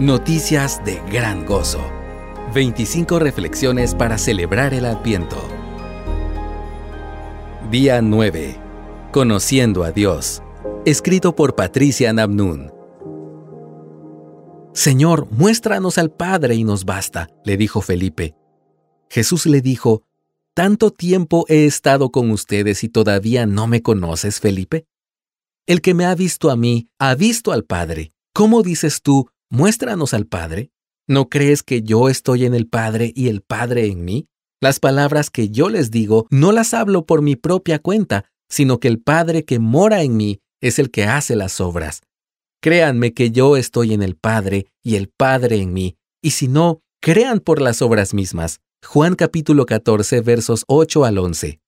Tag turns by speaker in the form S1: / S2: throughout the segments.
S1: Noticias de gran gozo. 25 reflexiones para celebrar el Adviento. Día 9. Conociendo a Dios. Escrito por Patricia Nabnun. Señor, muéstranos al Padre y nos basta, le dijo Felipe. Jesús le dijo, ¿Tanto tiempo he estado con ustedes y todavía no me conoces, Felipe? El que me ha visto a mí, ha visto al Padre. ¿Cómo dices tú, Muéstranos al Padre. ¿No crees que yo estoy en el Padre y el Padre en mí? Las palabras que yo les digo no las hablo por mi propia cuenta, sino que el Padre que mora en mí es el que hace las obras. Créanme que yo estoy en el Padre y el Padre en mí, y si no, crean por las obras mismas. Juan capítulo 14 versos 8 al 11.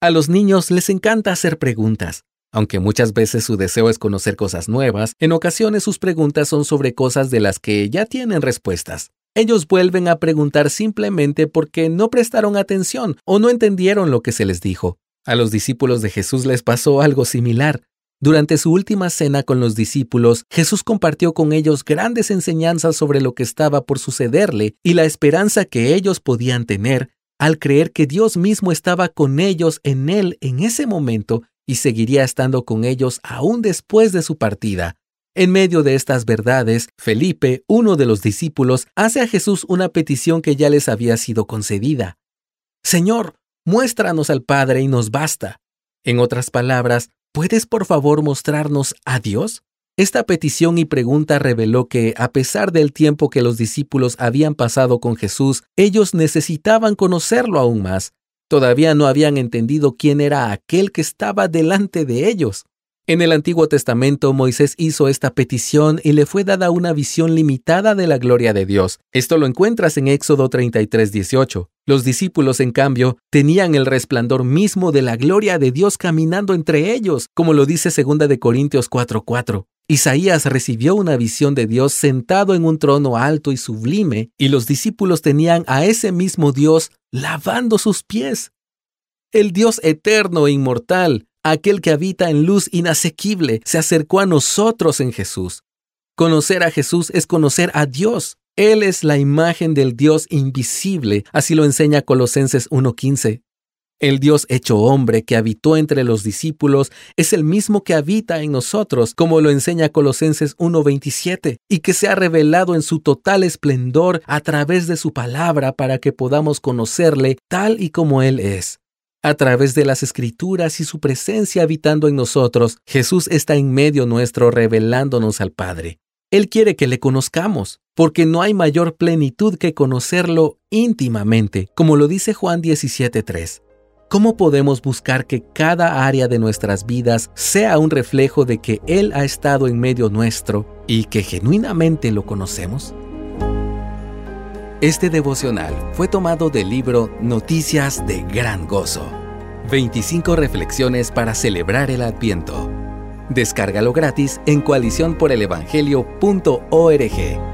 S1: A los niños les encanta hacer preguntas. Aunque muchas veces su deseo es conocer cosas nuevas, en ocasiones sus preguntas son sobre cosas de las que ya tienen respuestas. Ellos vuelven a preguntar simplemente porque no prestaron atención o no entendieron lo que se les dijo. A los discípulos de Jesús les pasó algo similar. Durante su última cena con los discípulos, Jesús compartió con ellos grandes enseñanzas sobre lo que estaba por sucederle y la esperanza que ellos podían tener al creer que Dios mismo estaba con ellos en él en ese momento y seguiría estando con ellos aún después de su partida. En medio de estas verdades, Felipe, uno de los discípulos, hace a Jesús una petición que ya les había sido concedida. Señor, muéstranos al Padre y nos basta. En otras palabras, ¿puedes por favor mostrarnos a Dios? Esta petición y pregunta reveló que, a pesar del tiempo que los discípulos habían pasado con Jesús, ellos necesitaban conocerlo aún más. Todavía no habían entendido quién era aquel que estaba delante de ellos. En el Antiguo Testamento Moisés hizo esta petición y le fue dada una visión limitada de la gloria de Dios. Esto lo encuentras en Éxodo 33, 18. Los discípulos, en cambio, tenían el resplandor mismo de la gloria de Dios caminando entre ellos, como lo dice 2 de Corintios 4:4. Isaías recibió una visión de Dios sentado en un trono alto y sublime, y los discípulos tenían a ese mismo Dios lavando sus pies. El Dios eterno e inmortal, aquel que habita en luz inasequible, se acercó a nosotros en Jesús. Conocer a Jesús es conocer a Dios. Él es la imagen del Dios invisible, así lo enseña Colosenses 1.15. El Dios hecho hombre que habitó entre los discípulos es el mismo que habita en nosotros, como lo enseña Colosenses 1.27, y que se ha revelado en su total esplendor a través de su palabra para que podamos conocerle tal y como Él es. A través de las escrituras y su presencia habitando en nosotros, Jesús está en medio nuestro revelándonos al Padre. Él quiere que le conozcamos, porque no hay mayor plenitud que conocerlo íntimamente, como lo dice Juan 17.3. ¿Cómo podemos buscar que cada área de nuestras vidas sea un reflejo de que Él ha estado en medio nuestro y que genuinamente lo conocemos? Este devocional fue tomado del libro Noticias de Gran Gozo. 25 reflexiones para celebrar el Adviento. Descárgalo gratis en coaliciónporelevangelio.org.